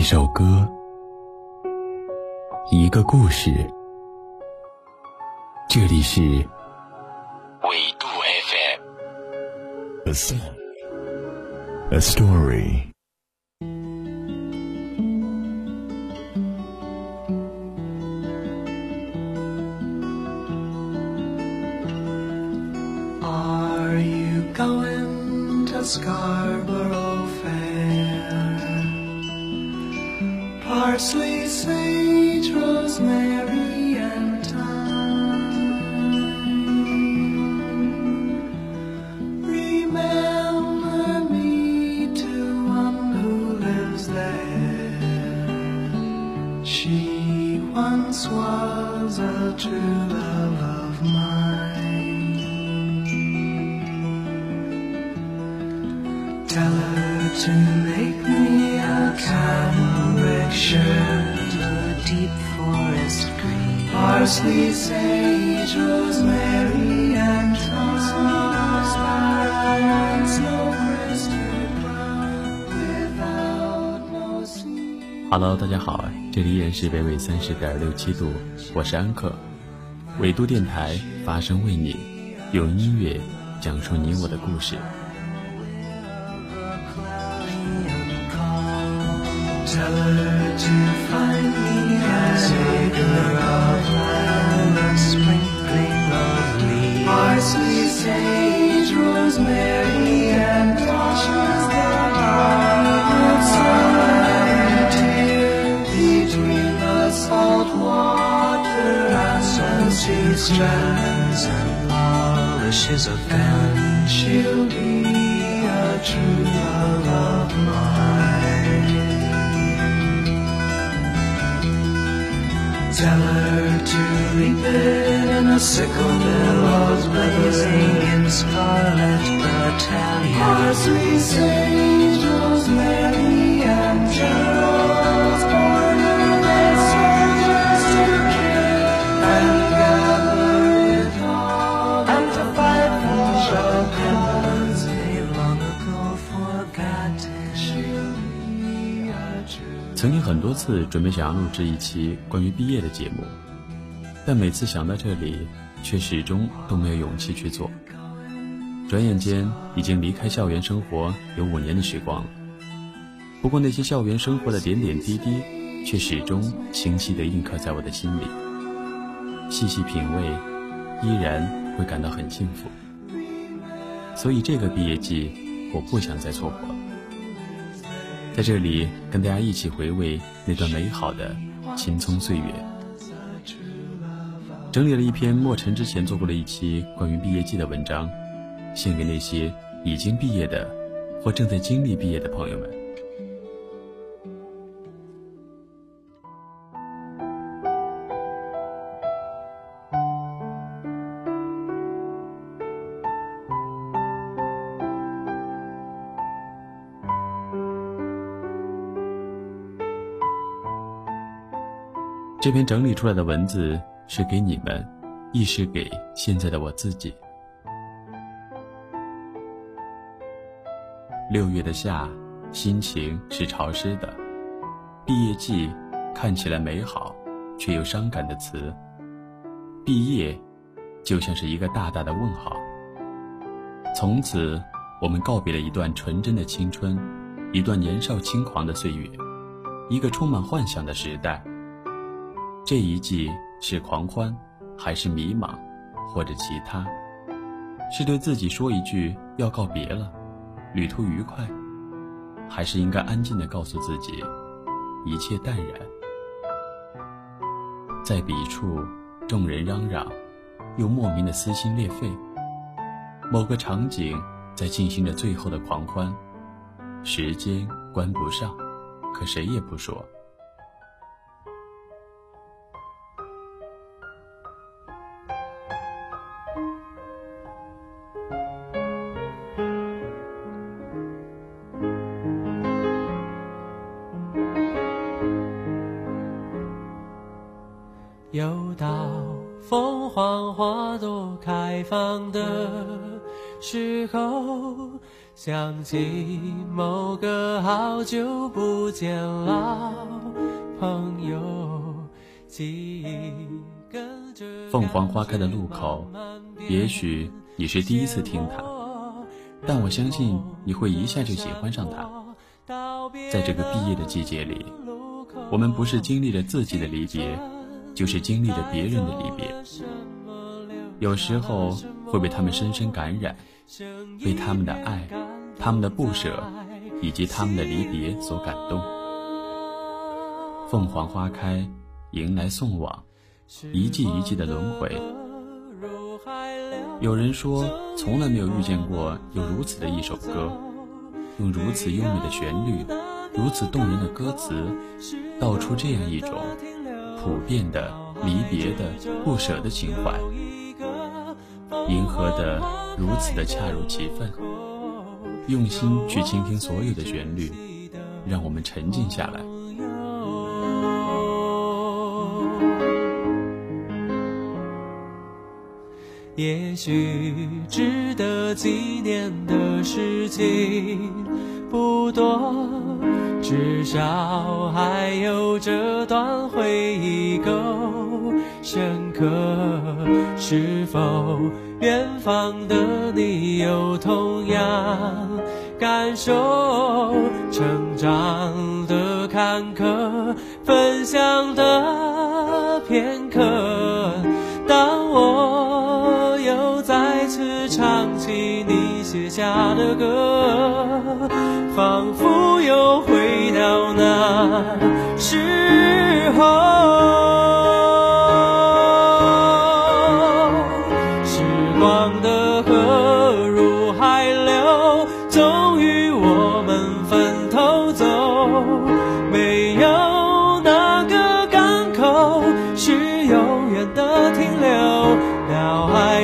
一首歌，一个故事。这里是纬度 FM。A song, a story. Parsley, sage, rosemary, and thyme. Remember me to one who lives there. She once was a true love of mine. Tell her to me hello 大家好这里依然是北纬三十点六七度我是安克纬度电台发声为你用音乐讲述你我的故事。Tell her to find me a acre of a sprinkling of leaves, parsley, sage, rosemary, and thyme. Between the salt water and sunset strands and polishes of gun, she'll be a true love Tell her to reap it in a sickle billows blazing in scarlet battalion. Parsley, sage, 准备想要录制一期关于毕业的节目，但每次想到这里，却始终都没有勇气去做。转眼间已经离开校园生活有五年的时光了，不过那些校园生活的点点滴滴，却始终清晰地印刻在我的心里。细细品味，依然会感到很幸福。所以这个毕业季，我不想再错过了。在这里跟大家一起回味那段美好的青葱岁月。整理了一篇莫尘之前做过的一期关于毕业季的文章，献给那些已经毕业的或正在经历毕业的朋友们。这篇整理出来的文字是给你们，亦是给现在的我自己。六月的夏，心情是潮湿的。毕业季看起来美好，却又伤感的词。毕业，就像是一个大大的问号。从此，我们告别了一段纯真的青春，一段年少轻狂的岁月，一个充满幻想的时代。这一季是狂欢，还是迷茫，或者其他？是对自己说一句要告别了，旅途愉快，还是应该安静的告诉自己，一切淡然？在彼处，众人嚷嚷，又莫名的撕心裂肺。某个场景在进行着最后的狂欢，时间关不上，可谁也不说。起某个好久不见老朋友，记忆跟着凤凰花开的路口，也许你是第一次听它，但我相信你会一下就喜欢上它。在这个毕业的季节里，我们不是经历了自己的离别，就是经历着别人的离别。有时候会被他们深深感染，被他们的爱。他们的不舍，以及他们的离别所感动。凤凰花开，迎来送往，一季一季的轮回。有人说，从来没有遇见过有如此的一首歌，用如此优美的旋律，如此动人的歌词，道出这样一种普遍的离别的不舍的情怀，迎合的如此的恰如其分。用心去倾听所有的旋律，让我们沉静下来。也许值得纪念的事情不多，至少还有这段回忆够深刻。是否远方的你有同样？感受成长的坎坷，分享的片刻。当我又再次唱起你写下的歌，仿佛又回到那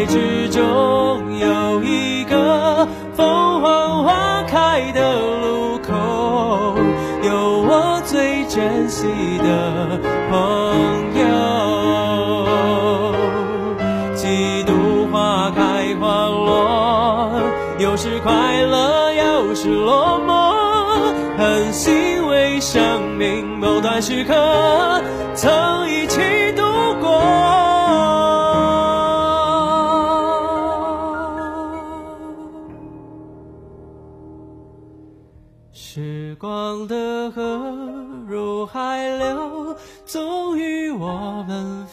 之中有一个凤凰花开的路口有我最珍惜的朋友。几度花开花落有时快乐有时落寞很欣慰生命某段时刻曾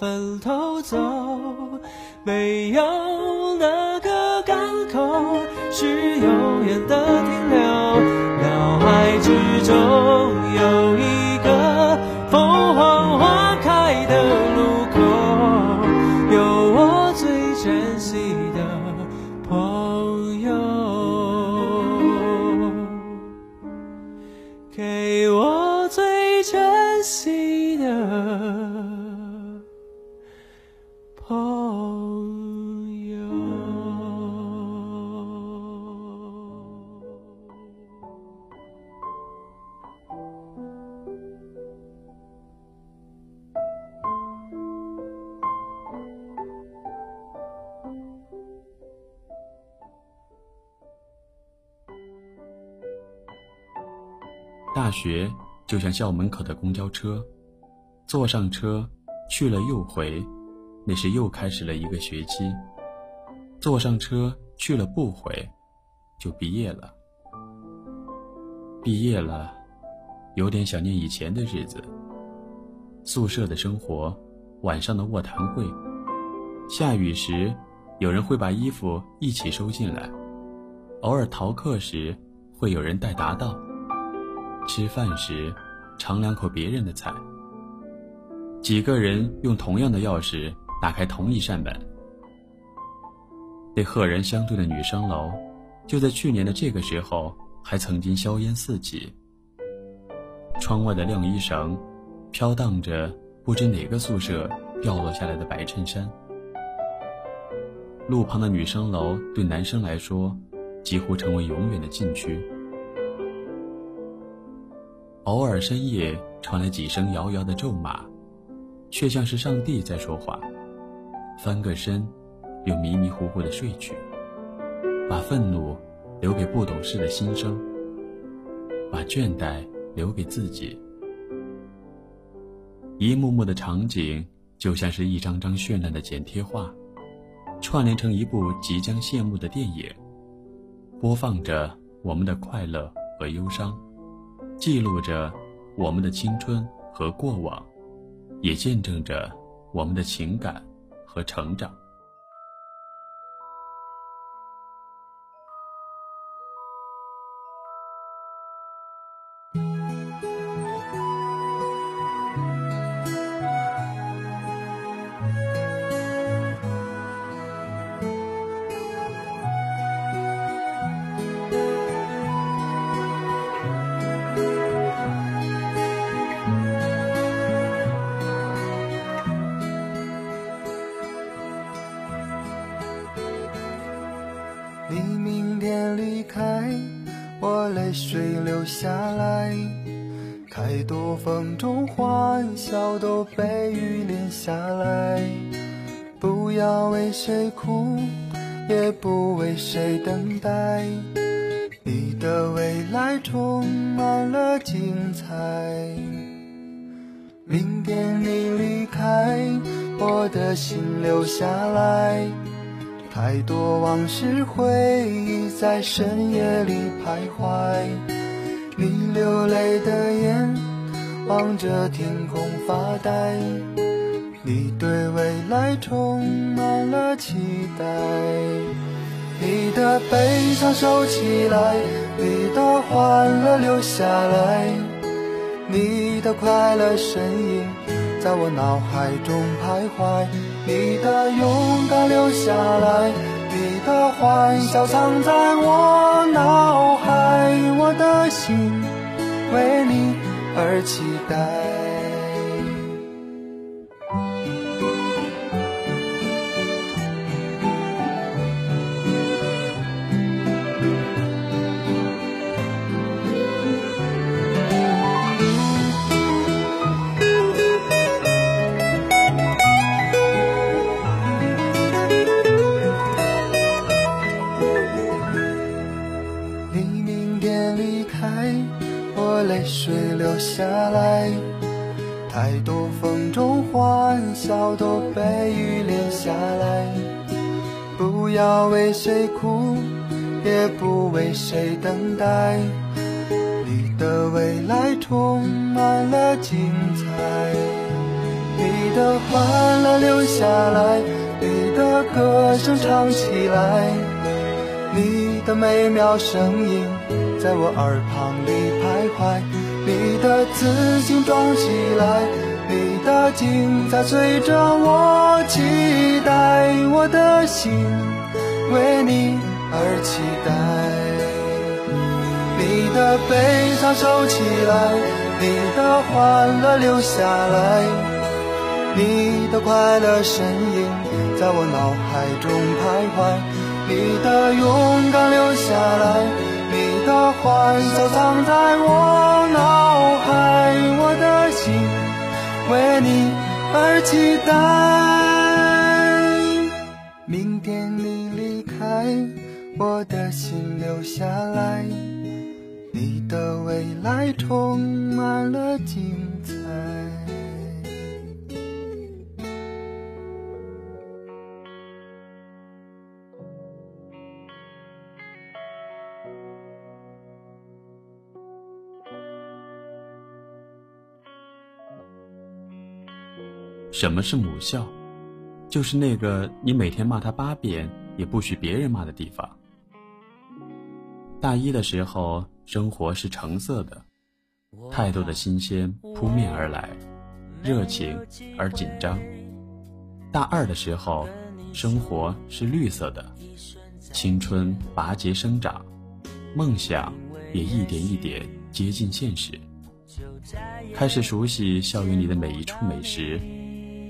分头走。没有哪个港口是永远的停留。脑海之中有大学。就像校门口的公交车，坐上车，去了又回，那是又开始了一个学期；坐上车去了不回，就毕业了。毕业了，有点想念以前的日子。宿舍的生活，晚上的卧谈会，下雨时，有人会把衣服一起收进来；偶尔逃课时，会有人带答到。吃饭时，尝两口别人的菜。几个人用同样的钥匙打开同一扇门。那赫然相对的女生楼，就在去年的这个时候，还曾经硝烟四起。窗外的晾衣绳，飘荡着不知哪个宿舍掉落下来的白衬衫。路旁的女生楼，对男生来说，几乎成为永远的禁区。偶尔深夜传来几声遥遥的咒骂，却像是上帝在说话。翻个身，又迷迷糊糊的睡去，把愤怒留给不懂事的心声，把倦怠留给自己。一幕幕的场景，就像是一张张绚烂的剪贴画，串联成一部即将谢幕的电影，播放着我们的快乐和忧伤，记录着我们的青春和过往，也见证着我们的情感和成长。下来。太多风中欢笑都被雨淋下来。不要为谁哭，也不为谁等待。你的未来充满了精彩。明天你离开，我的心留下来。太多往事回忆在深夜里徘徊，你流泪的眼望着天空发呆，你对未来充满了期待。你的悲伤收起来，你的欢乐留下来，你的快乐身影在我脑海中徘徊。你的勇敢留下来，你的欢笑藏在我脑海，我的心为你而期待。谁等待。你的未来充满了精彩。你的欢乐留下来，你的歌声唱起来。你的美妙声音在我耳旁里徘徊，你的自信装起来，你的精彩随着我期待，我的心为你而期待。你的悲伤收起来，你的欢乐留下来，你的快乐身影在我脑海中徘徊。你的勇敢留下来，你的欢笑藏在我脑海，我的心为你而期待。明天你离开，我的心留下来，你的未来充满了精彩。什么是母校？就是那个你每天骂他八遍也不许别人骂的地方。大一的时候，生活是橙色的，太多的新鲜扑面而来，热情而紧张。大二的时候，生活是绿色的，青春拔节生长，梦想也一点一点接近现实。开始熟悉校园里的每一处美食。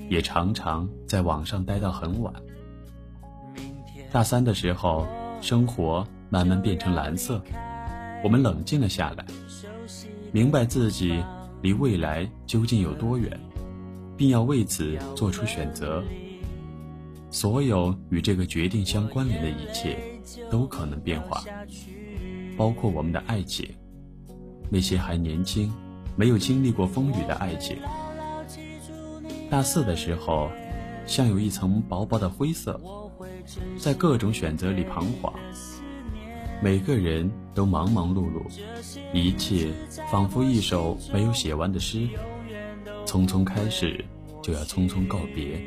也常常在网上待到很晚。大三的时候，生活慢慢变成蓝色，我们冷静了下来，明白自己离未来究竟有多远，并要为此做出选择。所有与这个决定相关联的一切，都可能变化。包括我们的爱情，那些还年轻、没有经历过风雨的爱情。大四的时候，像有一层薄薄的灰色，在各种选择里彷徨。每个人都忙忙碌碌，一切仿佛一首没有写完的诗，匆匆开始，就要匆匆告别。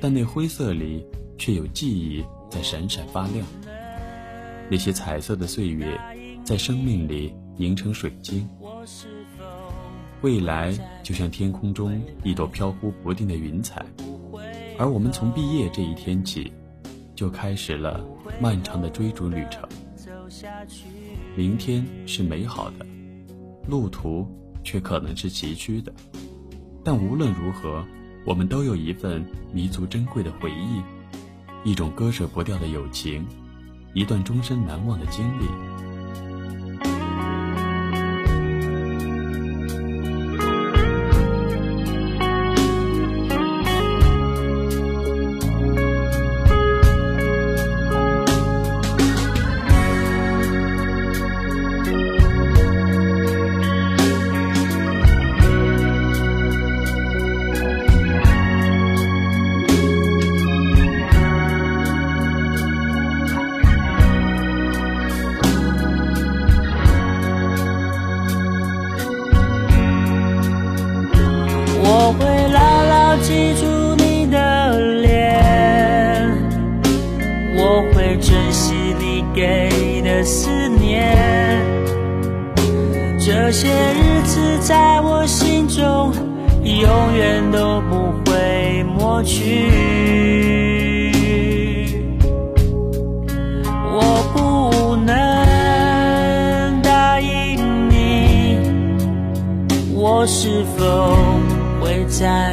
但那灰色里却有记忆在闪闪发亮，那些彩色的岁月，在生命里凝成水晶。未来就像天空中一朵飘忽不定的云彩，而我们从毕业这一天起，就开始了漫长的追逐旅程。明天是美好的，路途却可能是崎岖的。但无论如何，我们都有一份弥足珍贵的回忆，一种割舍不掉的友情，一段终身难忘的经历。的思念这些日子在我心中，永远都不会抹去。我不能答应你，我是否会再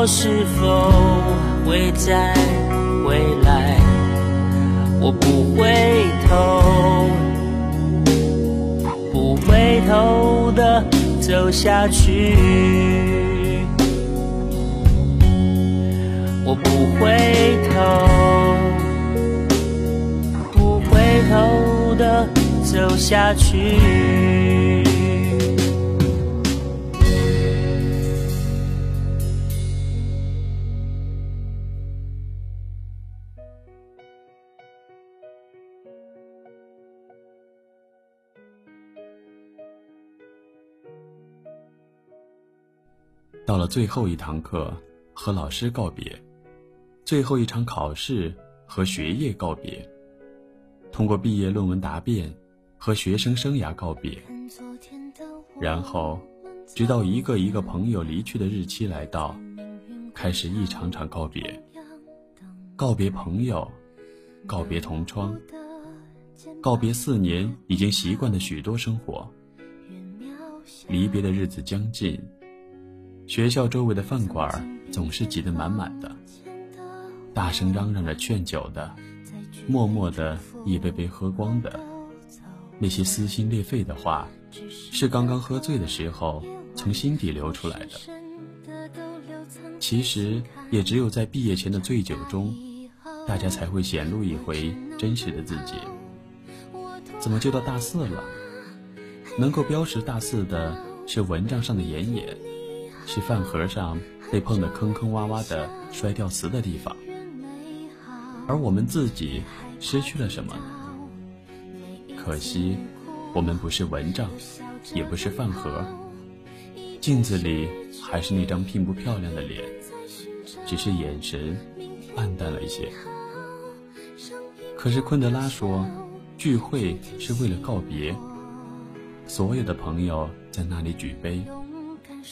我是否？会再回来，我不回头，不回头的走下去，我不回头，不回头的走下去。到了最后一堂课，和老师告别；最后一场考试，和学业告别；通过毕业论文答辩，和学生生涯告别。然后，直到一个一个朋友离去的日期来到，开始一场场告别：告别朋友，告别同窗，告别四年已经习惯的许多生活。离别的日子将近。学校周围的饭馆总是挤得满满的，大声嚷嚷着劝酒的，默默的一杯杯喝光的，那些撕心裂肺的话，是刚刚喝醉的时候从心底流出来的。其实也只有在毕业前的醉酒中，大家才会显露一回真实的自己。怎么就到大四了？能够标识大四的是文章上的演演。是饭盒上被碰得坑坑洼洼的摔掉瓷的地方，而我们自己失去了什么？可惜，我们不是蚊帐，也不是饭盒，镜子里还是那张并不漂亮的脸，只是眼神暗淡了一些。可是昆德拉说，聚会是为了告别，所有的朋友在那里举杯，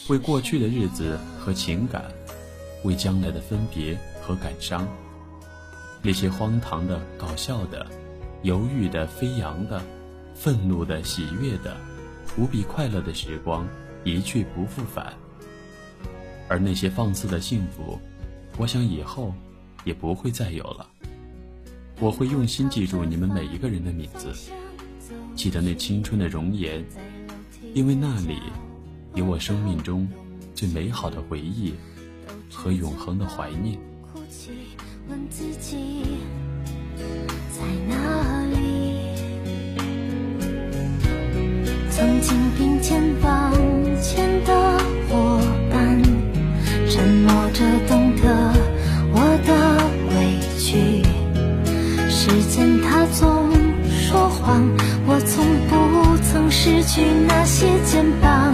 为过去的日子和情感，为将来的分别和感伤。那些荒唐的、搞笑的、犹豫的、飞扬的、愤怒的、喜悦的、无比快乐的时光，一去不复返。而那些放肆的幸福，我想以后也不会再有了。我会用心记住你们每一个人的名字，记得那青春的容颜，因为那里给我生命中最美好的回忆和永恒的怀念。哭泣问自己在哪里？曾经并肩往前的伙伴，沉默着懂得我的委屈。时间它总说谎，我从不曾失去那些肩膀。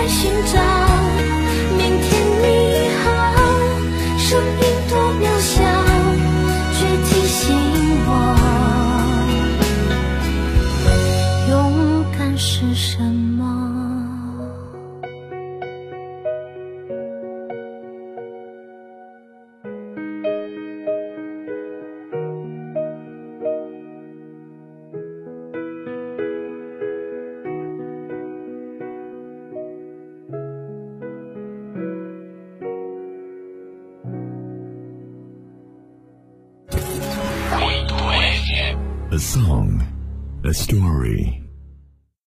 在寻找。